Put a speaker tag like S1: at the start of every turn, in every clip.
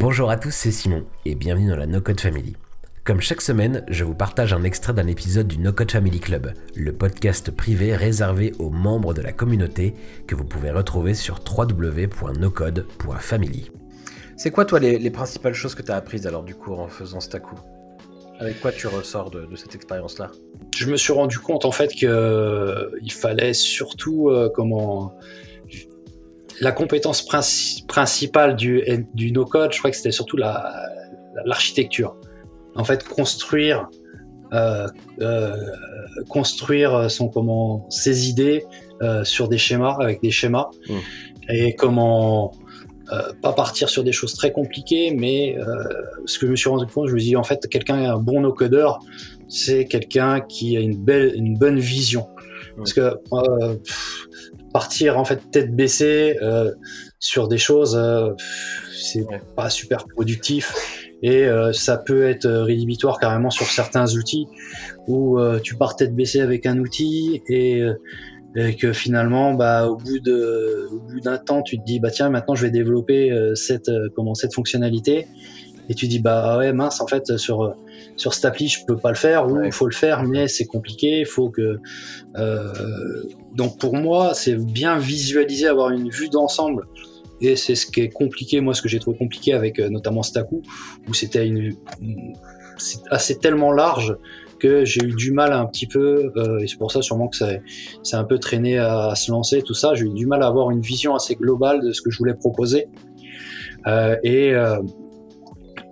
S1: Bonjour à tous, c'est Simon et bienvenue dans la No Code Family. Comme chaque semaine, je vous partage un extrait d'un épisode du No Code Family Club, le podcast privé réservé aux membres de la communauté que vous pouvez retrouver sur www.nocode.family. C'est quoi toi les, principales choses que tu as apprises alors du cours en faisant Staku Avec quoi tu ressors de, cette expérience-là?
S2: Je me suis rendu compte en fait qu'il euh, fallait surtout euh, comment la compétence principale du, du no-code, je crois que c'était surtout l'architecture. en fait, construire, euh, euh, construire son, comment, ses idées euh, sur des schémas, avec des schémas, mmh. et comment pas partir sur des choses très compliquées, mais ce que je me suis rendu compte, je me dis en fait, quelqu'un, un bon no-codeur, c'est quelqu'un qui a une belle, une bonne vision. Parce que partir en fait tête baissée euh, sur des choses, euh, c'est pas super productif. Et euh, ça peut être rédhibitoire carrément sur certains outils où tu pars tête baissée avec un outil et, que finalement bah au bout de au bout d'un temps tu te dis bah tiens maintenant je vais développer cette comment cette fonctionnalité. Et tu dis bah ouais mince en fait sur sur cette appli je peux pas le faire. Ou il faut le faire mais c'est compliqué. Il faut que euh, donc pour moi c'est bien visualiser avoir une vue d'ensemble. Et c'est ce qui est compliqué moi ce que j'ai trouvé compliqué avec euh, notamment Staku où c'était une, c'est assez tellement large que j'ai eu du mal un petit peu, euh, et c'est pour ça sûrement que c'est un peu traîné à, se lancer, tout ça, j'ai eu du mal à avoir une vision assez globale de ce que je voulais proposer. Euh, et, euh,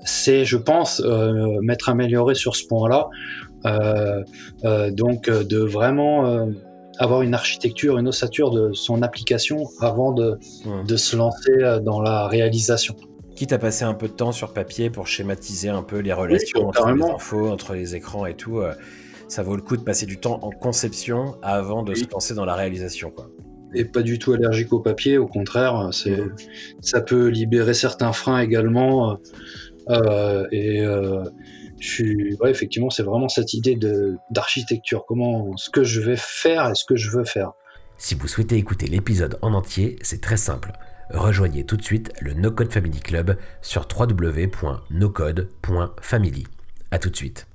S2: c'est, je pense, euh, m'être amélioré sur ce point-là. Euh, euh, donc, de vraiment avoir une architecture, une ossature de son application avant de, de se lancer dans la réalisation.
S1: Quitte à passer un peu de temps sur papier pour schématiser un peu les relations entre les infos, entre les écrans et tout, ça vaut le coup de passer du temps en conception avant de se lancer dans la réalisation. Quoi
S2: et pas du tout allergique au papier, au contraire, c'est, ça peut libérer certains freins également. Euh, et euh, je suis, ouais, effectivement, c'est vraiment cette idée d'architecture, comment, ce que je vais faire et ce que je veux faire.
S1: Si vous souhaitez écouter l'épisode en entier, c'est très simple. Rejoignez tout de suite le No Code Family Club sur www.nocode.family. A tout de suite.